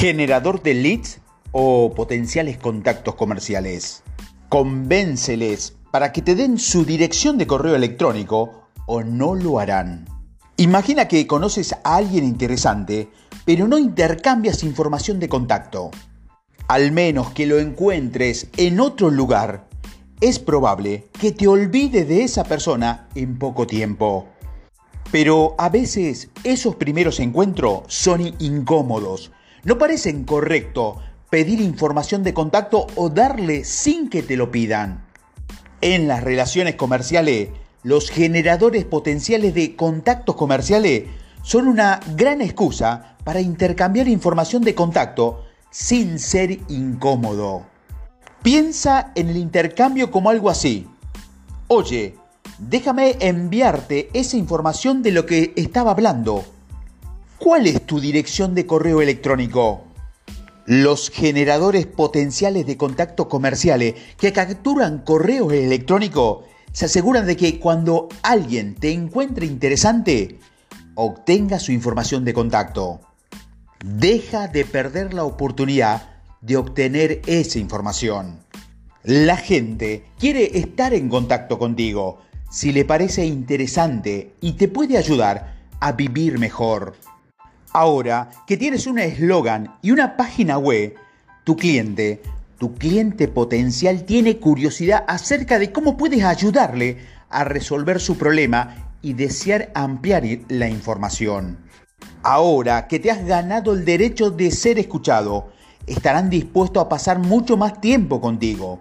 generador de leads o potenciales contactos comerciales. Convénceles para que te den su dirección de correo electrónico o no lo harán. Imagina que conoces a alguien interesante, pero no intercambias información de contacto. Al menos que lo encuentres en otro lugar, es probable que te olvides de esa persona en poco tiempo. Pero a veces esos primeros encuentros son incómodos no parecen correcto pedir información de contacto o darle sin que te lo pidan. En las relaciones comerciales, los generadores potenciales de contactos comerciales son una gran excusa para intercambiar información de contacto sin ser incómodo. Piensa en el intercambio como algo así. Oye, déjame enviarte esa información de lo que estaba hablando. ¿Cuál es tu dirección de correo electrónico? Los generadores potenciales de contacto comerciales que capturan correo electrónico se aseguran de que cuando alguien te encuentre interesante, obtenga su información de contacto. Deja de perder la oportunidad de obtener esa información. La gente quiere estar en contacto contigo si le parece interesante y te puede ayudar a vivir mejor. Ahora que tienes un eslogan y una página web, tu cliente, tu cliente potencial tiene curiosidad acerca de cómo puedes ayudarle a resolver su problema y desear ampliar la información. Ahora que te has ganado el derecho de ser escuchado, estarán dispuestos a pasar mucho más tiempo contigo.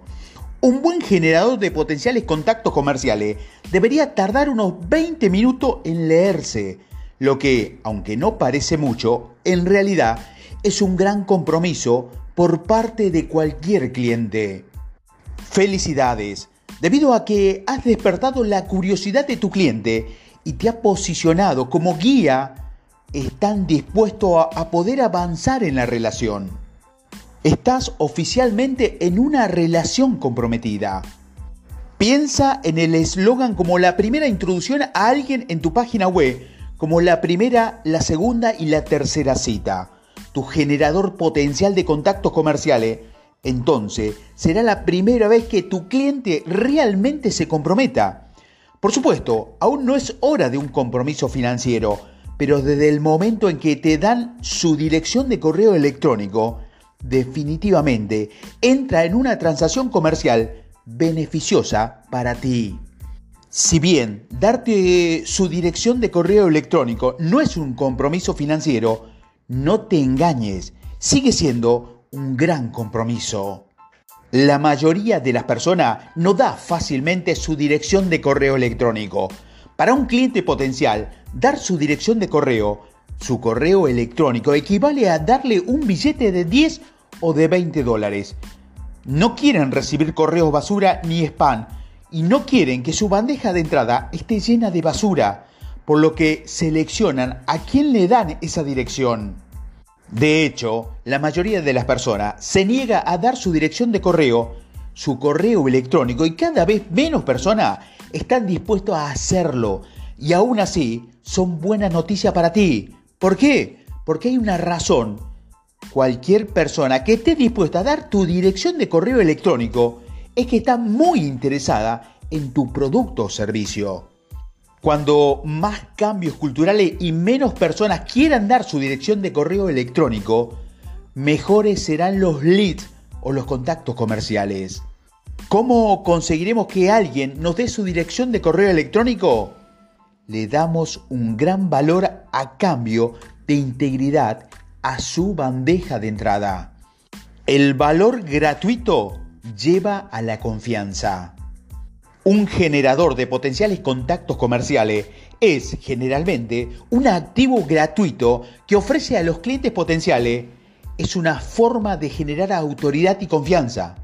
Un buen generador de potenciales contactos comerciales debería tardar unos 20 minutos en leerse lo que, aunque no parece mucho, en realidad es un gran compromiso por parte de cualquier cliente. Felicidades, debido a que has despertado la curiosidad de tu cliente y te ha posicionado como guía, están dispuestos a, poder avanzar en la relación. Estás oficialmente en una relación comprometida. Piensa en el eslogan como la primera introducción a alguien en tu página web como la primera, la segunda y la tercera cita. Tu generador potencial de contactos comerciales. Entonces, será la primera vez que tu cliente realmente se comprometa. Por supuesto, aún no es hora de un compromiso financiero, pero desde el momento en que te dan su dirección de correo electrónico, definitivamente entra en una transacción comercial beneficiosa para ti. Si bien darte su dirección de correo electrónico no es un compromiso financiero, no te engañes, sigue siendo un gran compromiso. La mayoría de las personas no da fácilmente su dirección de correo electrónico. Para un cliente potencial, dar su dirección de correo, su correo electrónico, equivale a darle un billete de 10 o de 20 dólares. No quieren recibir correos basura ni spam y no quieren que su bandeja de entrada esté llena de basura, por lo que seleccionan a quién le dan esa dirección. De hecho, la mayoría de las personas se niega a dar su dirección de correo, su correo electrónico y cada vez menos personas están dispuestos a hacerlo. Y aún así, son buenas noticias para ti. ¿Por qué? Porque hay una razón. Cualquier persona que esté dispuesta a dar tu dirección de correo electrónico es que está muy interesada en tu producto o servicio. Cuando más cambios culturales y menos personas quieran dar su dirección de correo electrónico, mejores serán los leads o los contactos comerciales. ¿Cómo conseguiremos que alguien nos dé su dirección de correo electrónico? Le damos un gran valor a cambio de integridad a su bandeja de entrada. El valor gratuito lleva a la confianza. Un generador de potenciales contactos comerciales es generalmente un activo gratuito que ofrece a los clientes potenciales. Es una forma de generar autoridad y confianza.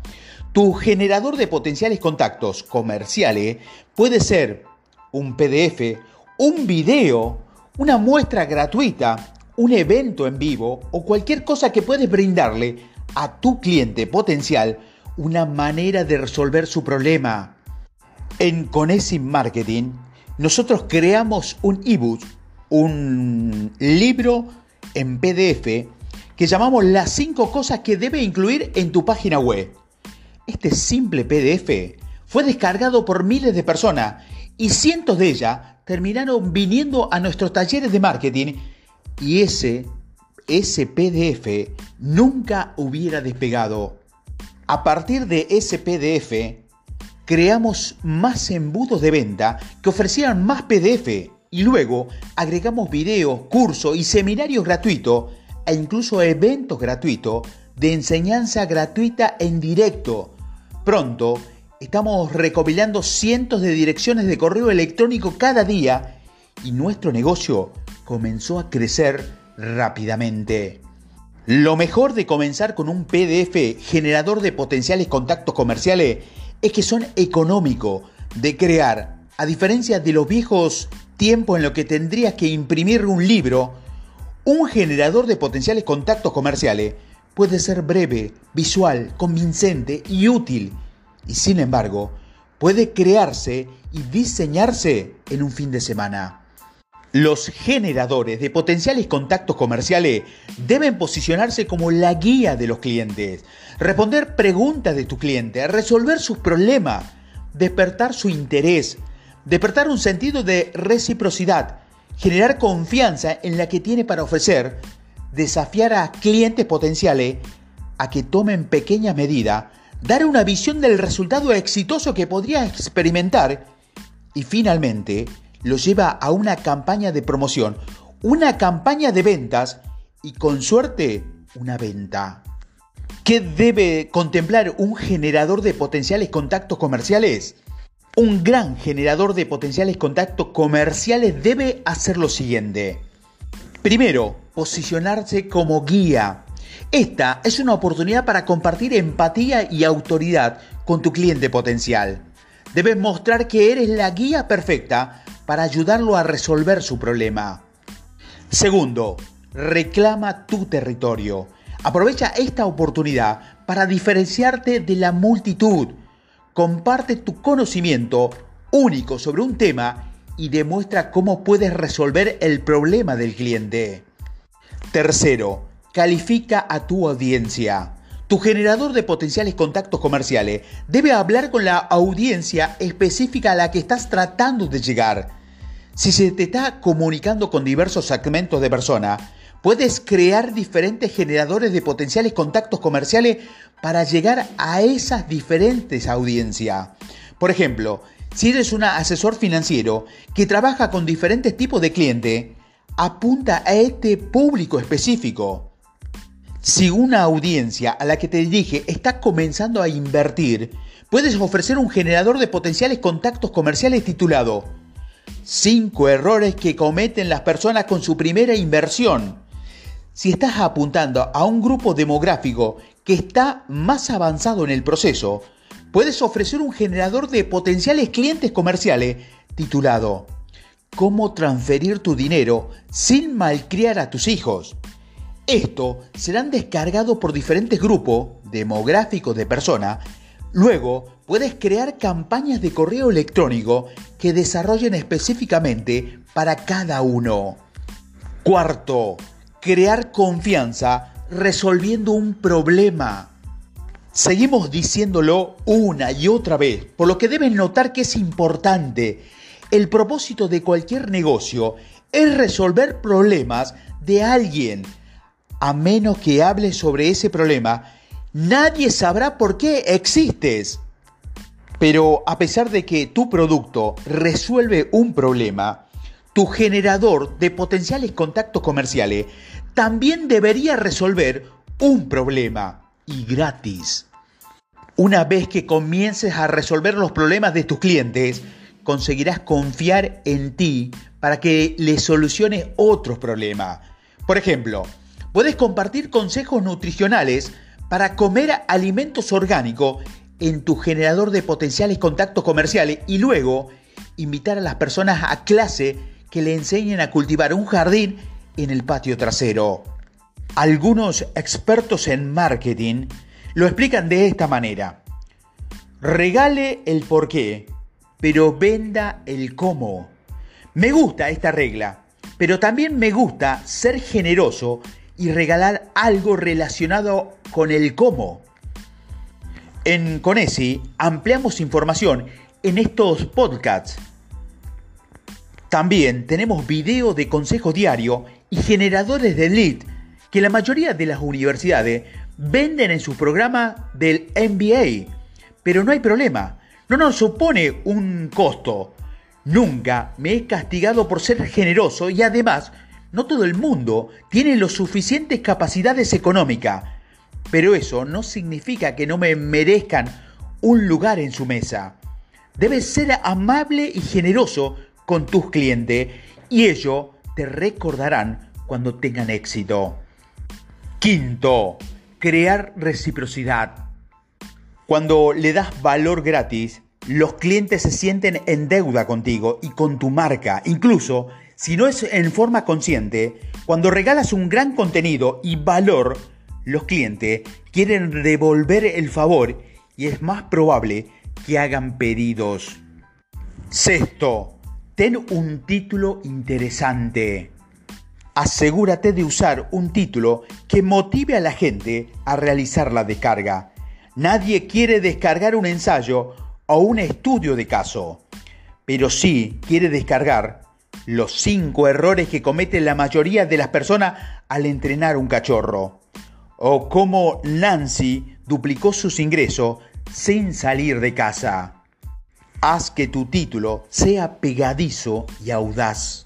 Tu generador de potenciales contactos comerciales puede ser un PDF, un video, una muestra gratuita, un evento en vivo o cualquier cosa que puedes brindarle a tu cliente potencial una manera de resolver su problema. En Conesim Marketing, nosotros creamos un ebook, un libro en PDF que llamamos las 5 cosas que debe incluir en tu página web. Este simple PDF fue descargado por miles de personas y cientos de ellas terminaron viniendo a nuestros talleres de marketing y ese, ese PDF nunca hubiera despegado. A partir de ese PDF, creamos más embudos de venta que ofrecieran más PDF y luego agregamos videos, cursos y seminarios gratuitos e incluso eventos gratuitos de enseñanza gratuita en directo. Pronto estamos recopilando cientos de direcciones de correo electrónico cada día y nuestro negocio comenzó a crecer rápidamente. Lo mejor de comenzar con un PDF generador de potenciales contactos comerciales es que son económicos de crear. A diferencia de los viejos tiempos en los que tendrías que imprimir un libro, un generador de potenciales contactos comerciales puede ser breve, visual, convincente y útil. Y sin embargo, puede crearse y diseñarse en un fin de semana. Los generadores de potenciales contactos comerciales deben posicionarse como la guía de los clientes, responder preguntas de tu cliente, resolver sus problemas, despertar su interés, despertar un sentido de reciprocidad, generar confianza en la que tiene para ofrecer, desafiar a clientes potenciales a que tomen pequeña medida, dar una visión del resultado exitoso que podría experimentar y finalmente lo lleva a una campaña de promoción, una campaña de ventas y con suerte una venta. ¿Qué debe contemplar un generador de potenciales contactos comerciales? Un gran generador de potenciales contactos comerciales debe hacer lo siguiente. Primero, posicionarse como guía. Esta es una oportunidad para compartir empatía y autoridad con tu cliente potencial. Debes mostrar que eres la guía perfecta para ayudarlo a resolver su problema. Segundo, reclama tu territorio. Aprovecha esta oportunidad para diferenciarte de la multitud. Comparte tu conocimiento único sobre un tema y demuestra cómo puedes resolver el problema del cliente. Tercero, califica a tu audiencia. Tu generador de potenciales contactos comerciales debe hablar con la audiencia específica a la que estás tratando de llegar. Si se te está comunicando con diversos segmentos de personas, puedes crear diferentes generadores de potenciales contactos comerciales para llegar a esas diferentes audiencias. Por ejemplo, si eres un asesor financiero que trabaja con diferentes tipos de clientes, apunta a este público específico. Si una audiencia a la que te dirige está comenzando a invertir, puedes ofrecer un generador de potenciales contactos comerciales titulado 5 errores que cometen las personas con su primera inversión. Si estás apuntando a un grupo demográfico que está más avanzado en el proceso, puedes ofrecer un generador de potenciales clientes comerciales titulado Cómo transferir tu dinero sin malcriar a tus hijos. Esto serán descargados por diferentes grupos demográficos de personas. Luego puedes crear campañas de correo electrónico que desarrollen específicamente para cada uno. Cuarto, crear confianza resolviendo un problema. Seguimos diciéndolo una y otra vez, por lo que debes notar que es importante. El propósito de cualquier negocio es resolver problemas de alguien a menos que hables sobre ese problema, nadie sabrá por qué existes. Pero a pesar de que tu producto resuelve un problema, tu generador de potenciales contactos comerciales también debería resolver un problema y gratis. Una vez que comiences a resolver los problemas de tus clientes, conseguirás confiar en ti para que les soluciones otros problemas. Por ejemplo, Puedes compartir consejos nutricionales para comer alimentos orgánicos en tu generador de potenciales contactos comerciales y luego invitar a las personas a clase que le enseñen a cultivar un jardín en el patio trasero. Algunos expertos en marketing lo explican de esta manera. Regale el por qué, pero venda el cómo. Me gusta esta regla, pero también me gusta ser generoso y regalar algo relacionado con el cómo. En Conesi ampliamos información en estos podcasts. También tenemos videos de consejo diario y generadores de lead que la mayoría de las universidades venden en su programa del MBA. Pero no hay problema, no nos supone un costo. Nunca me he castigado por ser generoso y además no todo el mundo tiene las suficientes capacidades económicas. Pero eso no significa que no me merezcan un lugar en su mesa. Debes ser amable y generoso con tus clientes y ellos te recordarán cuando tengan éxito. Quinto, crear reciprocidad. Cuando le das valor gratis, los clientes se sienten en deuda contigo y con tu marca. Incluso si no es en forma consciente, cuando regalas un gran contenido y valor, los clientes quieren devolver el favor y es más probable que hagan pedidos. Sexto, ten un título interesante. Asegúrate de usar un título que motive a la gente a realizar la descarga. Nadie quiere descargar un ensayo o un estudio de caso, pero sí quiere descargar los cinco errores que cometen la mayoría de las personas al entrenar un cachorro, o cómo Nancy duplicó sus ingresos sin salir de casa. Haz que tu título sea pegadizo y audaz.